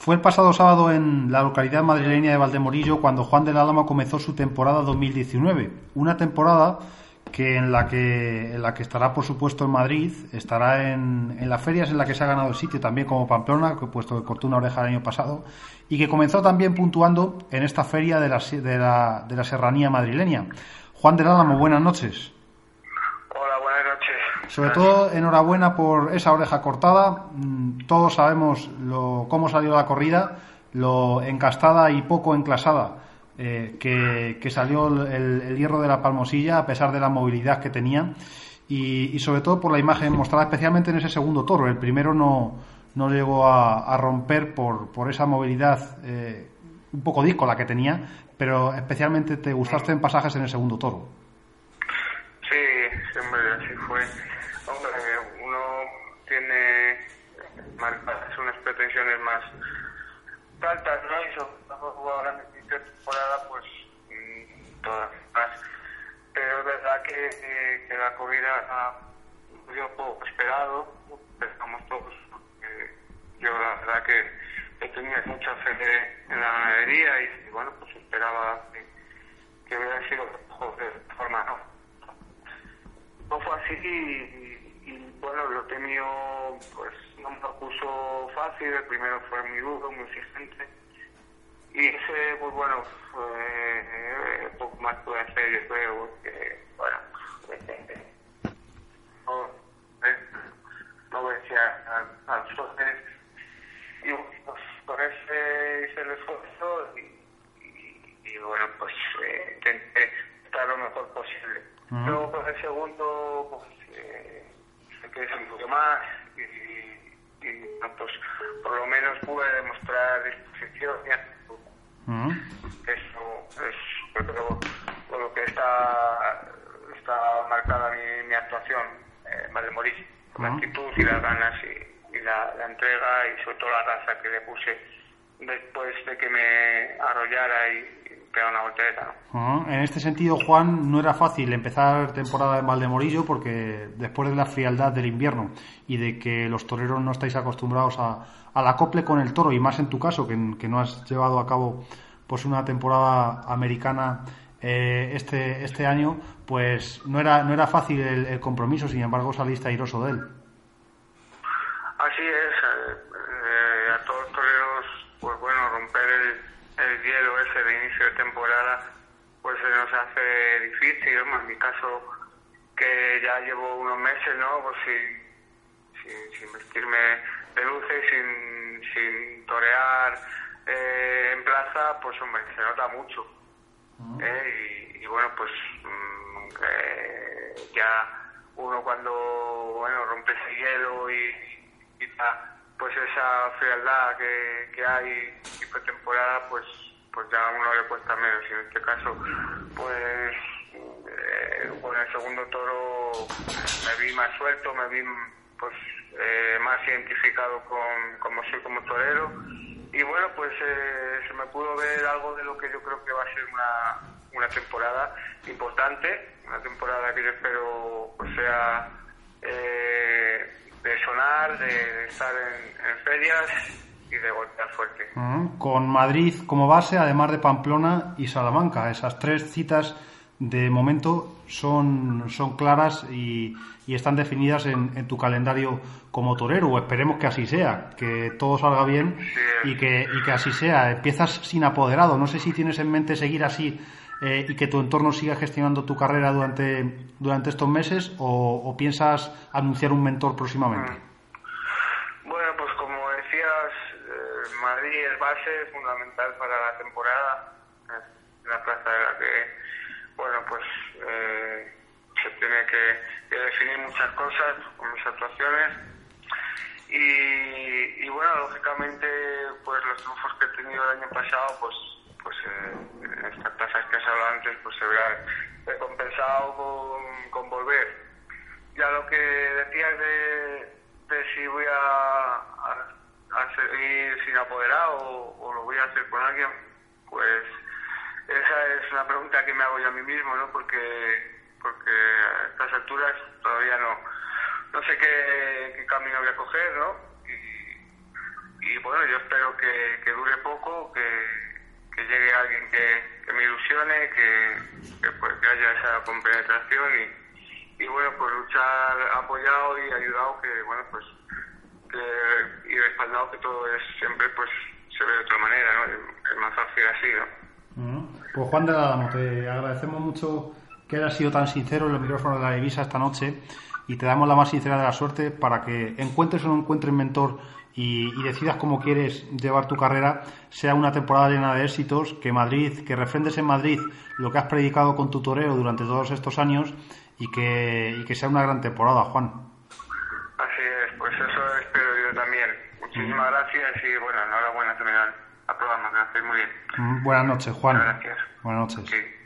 Fue el pasado sábado en la localidad madrileña de Valdemorillo cuando Juan del Álamo comenzó su temporada 2019. Una temporada que en la que en la que estará por supuesto en Madrid, estará en, en las ferias en la que se ha ganado el sitio también como Pamplona, que puesto que cortó una oreja el año pasado, y que comenzó también puntuando en esta feria de la, de la, de la serranía madrileña. Juan del Álamo, buenas noches. Sobre todo, enhorabuena por esa oreja cortada. Mm, todos sabemos lo, cómo salió la corrida, lo encastada y poco enclasada eh, que, salió el, hierro de la palmosilla a pesar de la movilidad que tenía y, sobre todo por la imagen mostrada especialmente en ese segundo toro. El primero no, no llegó a, romper por, por, esa movilidad eh, un poco la que tenía, pero especialmente te gustaste en pasajes en el segundo toro. Sí, siempre así fue. Uno tiene unas pretensiones más altas, ¿no? Y sobre temporada, pues mm, todas más. Pero es verdad que, que la corrida dio poco esperado, pensamos todos, porque yo la verdad que, tenía mucha fe en la ganadería y, bueno, pues esperaba que, hubiera sido de forma. No fue así y, bueno, lo mío pues no me lo puso fácil, el primero fue muy duro, muy exigente. Y ese, pues bueno, fue un poco más pude hacer, yo creo, que, bueno, no, no vencía a, y pues con ese hice el esfuerzo y, y, bueno, pues eh, intenté lo mejor posible. Luego con el segundo, pues eh, que es un poco más y, y, pues por lo menos pude demostrar disposición y eso es por lo que está, está marcada mi, mi actuación, eh, Moris, con la actitud y las ganas y, la, entrega y sobre todo la raza que le puse. Después de que me arrollara y, En este sentido, Juan, no era fácil empezar temporada en Valdemorillo porque después de la frialdad del invierno y de que los toreros no estáis acostumbrados a, al acople con el toro y más en tu caso que, no has llevado a cabo pues una temporada americana eh, este este año pues no era no era fácil el, compromiso sin embargo saliste airoso de él así es eh, eh, a todos los toreros pues bueno romper el, el, hielo ese de inicio de temporada pues se nos hace difícil en mi caso que ya llevo unos meses no pues sin, sin vestirme de luces sin, sin torear eh, en plaza, pues hombre, se nota mucho. ¿eh? y, bueno, pues mm, eh, ya uno cuando bueno rompe ese hielo y, pues esa frialdad que, que hay tipo temporada, pues uno le cuesta menos. Y en este caso, pues con el segundo toro me vi más suelto, me vi pues más identificado con como soy como torero y bueno, pues eh, se me pudo ver algo de lo que yo creo que va a ser una, una temporada importante, una temporada que yo espero pues sea eh, de sonar, de, estar en, ferias y de golpear fuerte. Con Madrid como base, además de Pamplona y Salamanca, esas tres citas de momento son, son claras y, y están definidas en, en, tu calendario como torero, o esperemos que así sea, que todo salga bien y que, y que así sea. Empiezas sin apoderado, no sé si tienes en mente seguir así eh, y que tu entorno siga gestionando tu carrera durante, durante estos meses o, o piensas anunciar un mentor próximamente. Mm. Bueno, pues como decías, eh, Madrid es base fundamental para la temporada, la plaza de la que bueno, pues eh, se tiene que, definir muchas cosas mis actuaciones. Y, bueno, lógicamente, pues los triunfos que he tenido el año pasado, pues, pues eh, estas tasas que has hablado antes, pues se verán recompensado con, con volver. Ya lo que decías de, de si voy a, seguir sin apoderado o, lo voy a hacer con alguien, pues esa es una pregunta que me hago yo a mí mismo, ¿no? Porque, porque a estas alturas todavía no, no sé qué, camino voy a coger, ¿no? Y, bueno, yo espero que, dure poco, que, llegue alguien que, me ilusione, que, pues, que haya esa compenetración y, y bueno, pues luchar apoyado y ayudado, que bueno, pues y respaldado que todo es siempre pues se ve de otra manera, ¿no? Es más fácil así, ¿no? Pues Juan de la te agradecemos mucho que hayas sido tan sincero en los micrófonos de la divisa esta noche y te damos la más sincera de la suerte para que encuentres o no encuentres mentor y, decidas cómo quieres llevar tu carrera, sea una temporada llena de éxitos, que Madrid, que refrendes en Madrid lo que has predicado con tu toreo durante todos estos años y que, y que sea una gran temporada, Juan. Así es, pues eso espero Muchísimas gracias y bueno, enhorabuena también al programa, gracias muy bien. Buenas noches, Juan. Gracias. Buenas noches.